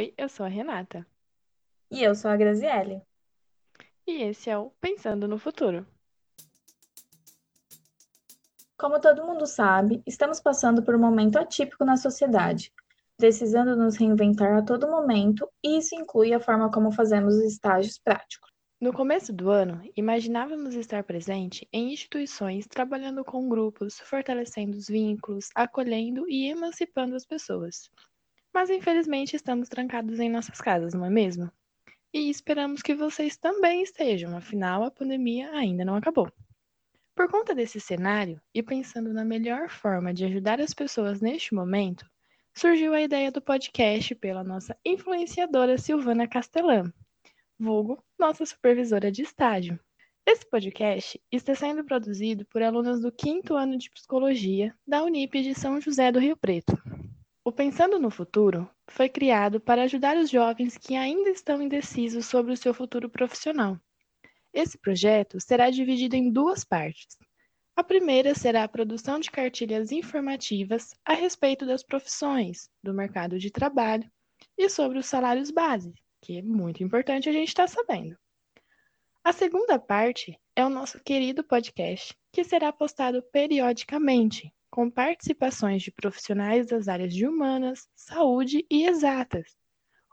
Oi, eu sou a Renata. E eu sou a Graziele. E esse é o Pensando no Futuro. Como todo mundo sabe, estamos passando por um momento atípico na sociedade, precisando nos reinventar a todo momento, e isso inclui a forma como fazemos os estágios práticos. No começo do ano, imaginávamos estar presente em instituições trabalhando com grupos, fortalecendo os vínculos, acolhendo e emancipando as pessoas. Mas infelizmente estamos trancados em nossas casas, não é mesmo? E esperamos que vocês também estejam, afinal a pandemia ainda não acabou. Por conta desse cenário, e pensando na melhor forma de ajudar as pessoas neste momento, surgiu a ideia do podcast pela nossa influenciadora Silvana Castelã, vulgo nossa supervisora de estágio. Esse podcast está sendo produzido por alunos do quinto ano de psicologia da Unip de São José do Rio Preto. O Pensando no Futuro foi criado para ajudar os jovens que ainda estão indecisos sobre o seu futuro profissional esse projeto será dividido em duas partes. A primeira será a produção de cartilhas informativas a respeito das profissões, do mercado de trabalho e sobre os salários base, que é muito importante a gente estar tá sabendo. A segunda parte é o nosso querido podcast, que será postado periodicamente, com participações de profissionais das áreas de humanas, saúde e exatas,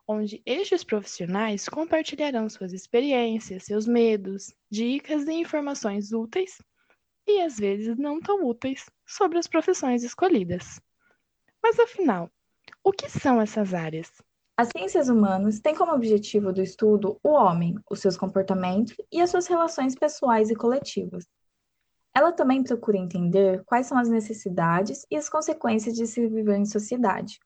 onde estes profissionais compartilharão suas experiências, seus medos, dicas e informações úteis e às vezes não tão úteis sobre as profissões escolhidas. Mas afinal, o que são essas áreas? As ciências humanas têm como objetivo do estudo o homem, os seus comportamentos e as suas relações pessoais e coletivas. Ela também procura entender quais são as necessidades e as consequências de se viver em sociedade,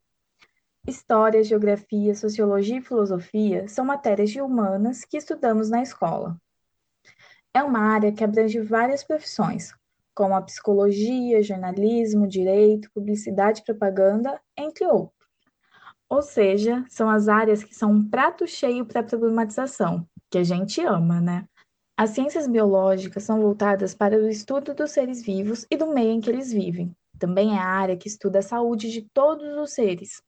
História, geografia, sociologia e filosofia são matérias humanas que estudamos na escola. É uma área que abrange várias profissões, como a psicologia, jornalismo, direito, publicidade e propaganda, entre outros. Ou seja, são as áreas que são um prato cheio para problematização, que a gente ama, né? As ciências biológicas são voltadas para o estudo dos seres vivos e do meio em que eles vivem. Também é a área que estuda a saúde de todos os seres,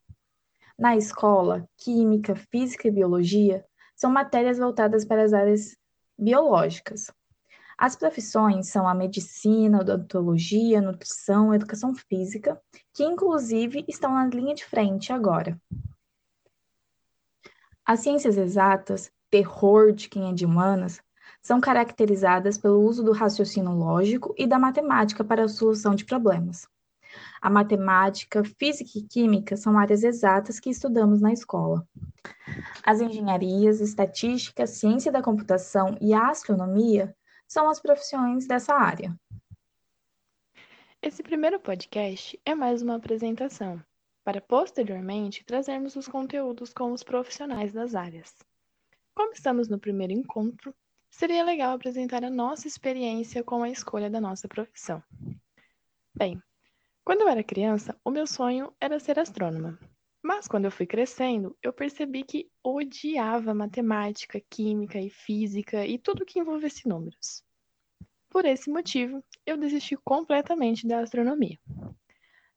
na escola, química, física e biologia são matérias voltadas para as áreas biológicas. As profissões são a medicina, odontologia, nutrição, educação física, que inclusive estão na linha de frente agora. As ciências exatas, terror de quem é de humanas, são caracterizadas pelo uso do raciocínio lógico e da matemática para a solução de problemas. A matemática, física e química são áreas exatas que estudamos na escola. As engenharias, estatística, ciência da computação e a astronomia são as profissões dessa área. Esse primeiro podcast é mais uma apresentação, para posteriormente trazermos os conteúdos com os profissionais das áreas. Como estamos no primeiro encontro, seria legal apresentar a nossa experiência com a escolha da nossa profissão. Bem, quando eu era criança, o meu sonho era ser astrônoma. Mas quando eu fui crescendo, eu percebi que odiava matemática, química e física e tudo que envolvesse números. Por esse motivo, eu desisti completamente da astronomia.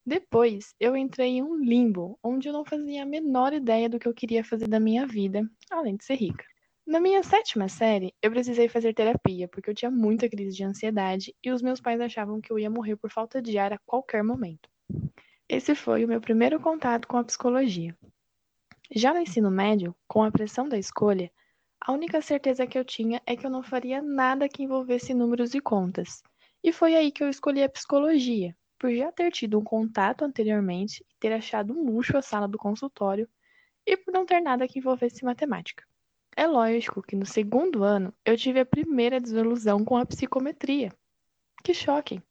Depois, eu entrei em um limbo onde eu não fazia a menor ideia do que eu queria fazer da minha vida, além de ser rica. Na minha sétima série, eu precisei fazer terapia porque eu tinha muita crise de ansiedade e os meus pais achavam que eu ia morrer por falta de ar a qualquer momento. Esse foi o meu primeiro contato com a psicologia. Já no ensino médio, com a pressão da escolha, a única certeza que eu tinha é que eu não faria nada que envolvesse números e contas. E foi aí que eu escolhi a psicologia, por já ter tido um contato anteriormente e ter achado um luxo a sala do consultório, e por não ter nada que envolvesse matemática. É lógico que no segundo ano eu tive a primeira desilusão com a psicometria. Que choque!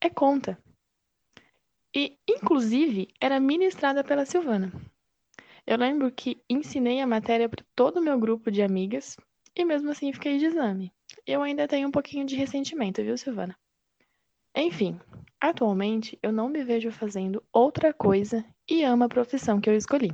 É conta. E, inclusive, era ministrada pela Silvana. Eu lembro que ensinei a matéria para todo o meu grupo de amigas e mesmo assim fiquei de exame. Eu ainda tenho um pouquinho de ressentimento, viu, Silvana? Enfim, atualmente eu não me vejo fazendo outra coisa e amo a profissão que eu escolhi.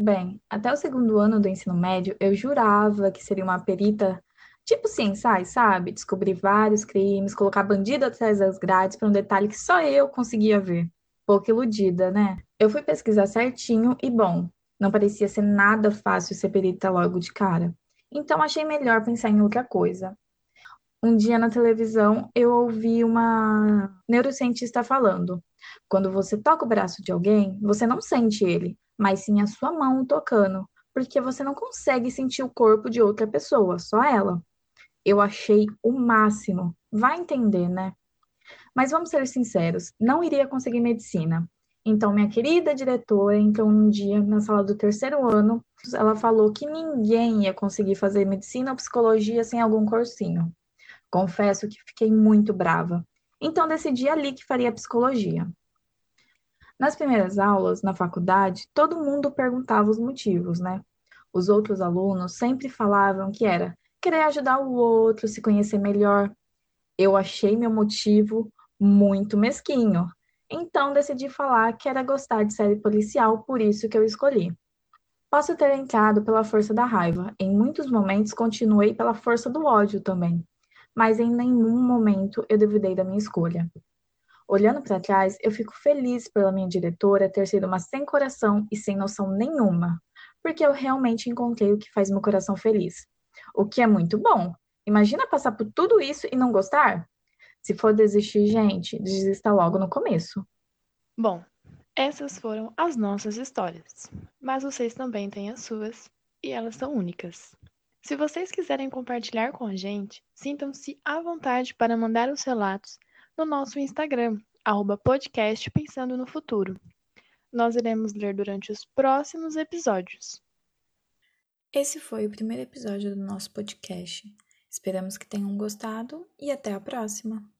Bem, até o segundo ano do ensino médio, eu jurava que seria uma perita tipo CSI, sabe? Descobrir vários crimes, colocar bandido atrás das grades para um detalhe que só eu conseguia ver. Pouco iludida, né? Eu fui pesquisar certinho e, bom, Não parecia ser nada fácil ser perita logo de cara. Então achei melhor pensar em outra coisa. Um dia na televisão eu ouvi uma neurocientista falando: quando você toca o braço de alguém, você não sente ele, mas sim a sua mão tocando, porque você não consegue sentir o corpo de outra pessoa, só ela. Eu achei o máximo. Vai entender, né? Mas vamos ser sinceros, não iria conseguir medicina. Então, minha querida diretora entrou um dia na sala do terceiro ano, ela falou que ninguém ia conseguir fazer medicina ou psicologia sem algum cursinho. Confesso que fiquei muito brava. Então, decidi ali que faria psicologia. Nas primeiras aulas, na faculdade, todo mundo perguntava os motivos, né? Os outros alunos sempre falavam que era querer ajudar o outro, se conhecer melhor. Eu achei meu motivo muito mesquinho. Então decidi falar que era gostar de série policial, por isso que eu escolhi. Posso ter entrado pela força da raiva, em muitos momentos continuei pela força do ódio também, mas em nenhum momento eu duvidei da minha escolha. Olhando para trás, eu fico feliz pela minha diretora ter sido uma sem coração e sem noção nenhuma, porque eu realmente encontrei o que faz meu coração feliz. O que é muito bom. Imagina passar por tudo isso e não gostar? Se for desistir, gente, desista logo no começo. Bom, essas foram as nossas histórias, mas vocês também têm as suas e elas são únicas. Se vocês quiserem compartilhar com a gente, sintam-se à vontade para mandar os relatos no nosso Instagram, arroba podcast Pensando no Futuro. Nós iremos ler durante os próximos episódios. Esse foi o primeiro episódio do nosso podcast. Esperamos que tenham gostado e até a próxima!